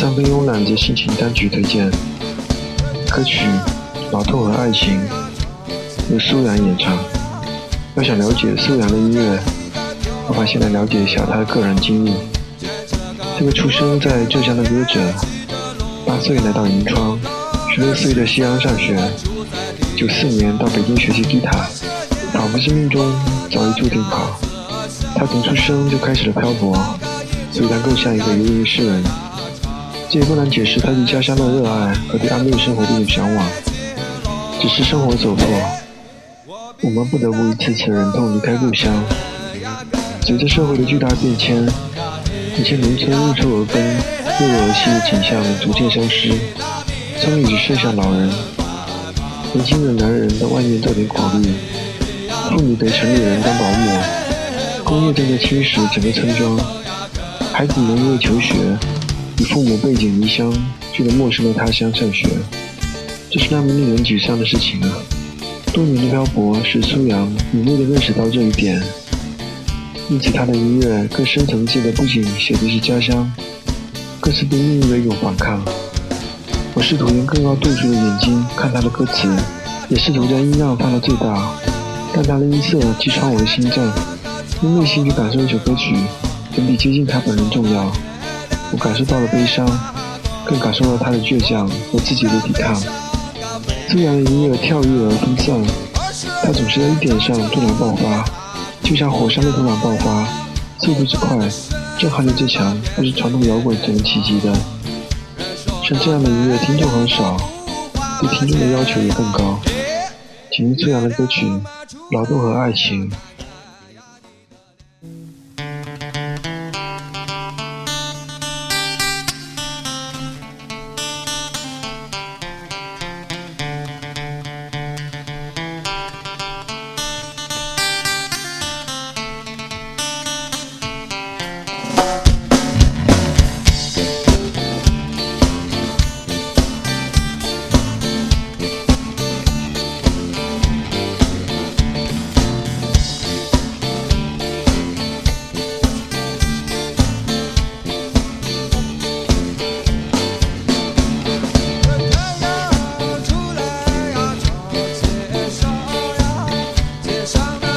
三分慵懒的心情单曲推荐，歌曲《老痛和爱情》由苏阳演唱。要想了解苏阳的音乐，不妨先来了解一下他的个人经历。这个出生在浙江的歌者，八岁来到银川，十六岁在西安上学，九四年到北京学习吉他，仿佛是命中早已注定好。他从出生就开始了漂泊，所以他更像一个游吟诗人。这也不难解释他对家乡的热爱和对安逸生活的一种向往。只是生活所迫，我们不得不一次次忍痛离开故乡。随着社会的巨大变迁，一些农村日出而耕、日落而息的景象逐渐消失，村里只剩下老人。年轻的男人到外面做点苦力，妇女得城里人当保姆。工业正在侵蚀整个村庄，孩子们因为求学。与父母背井离乡，去了陌生的他乡上学，这是那么令人沮丧的事情啊！多年的漂泊使苏阳敏锐地认识到这一点，因此他的音乐更深层次的不仅写的是家乡，更是对命运的一种反抗。我试图用更高度数的眼睛看他的歌词，也试图将音量放到最大，但他的音色击穿我的心脏，用内心去感受一首歌曲，远比接近他本人重要。我感受到了悲伤，更感受到他的倔强和自己的抵抗。苏阳的音乐跳跃而分散，他总是在一点上突然爆发，就像火山的突然爆发，速度之快，震撼力之强，不是传统摇滚所能企及的。像这样的音乐，听众很少，对听众的要求也更高。请听苏阳的歌曲《劳动和爱情》。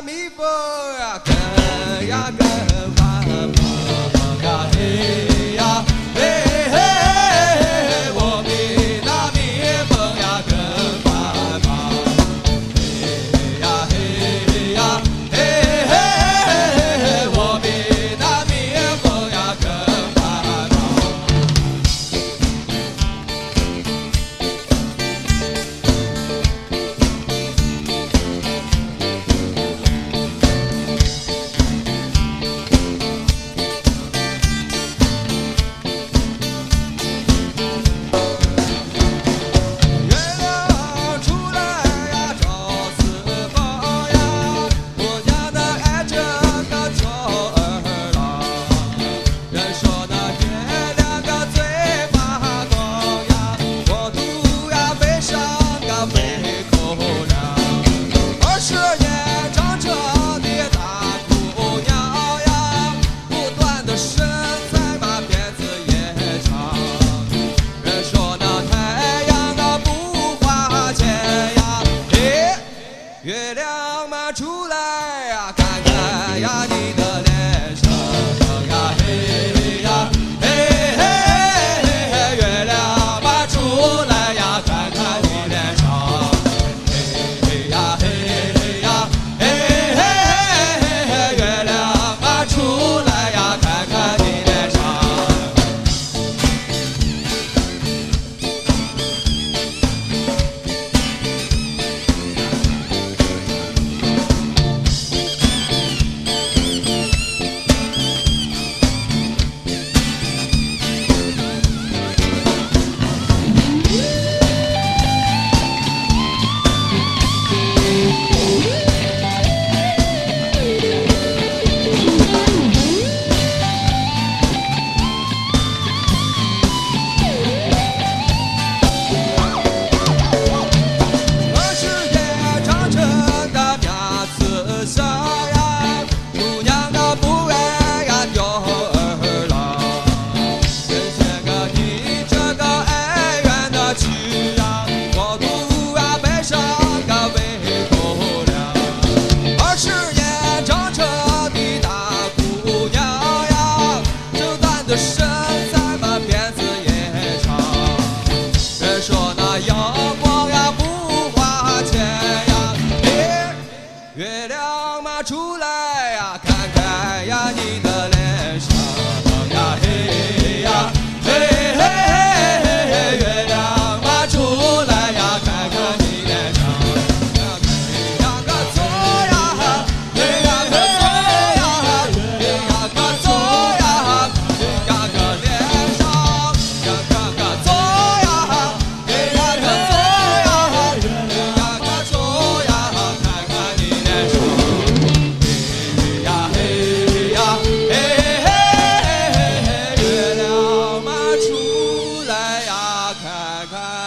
me for a ganha.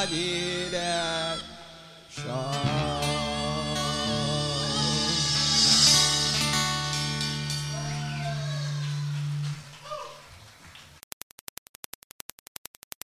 i did Shine.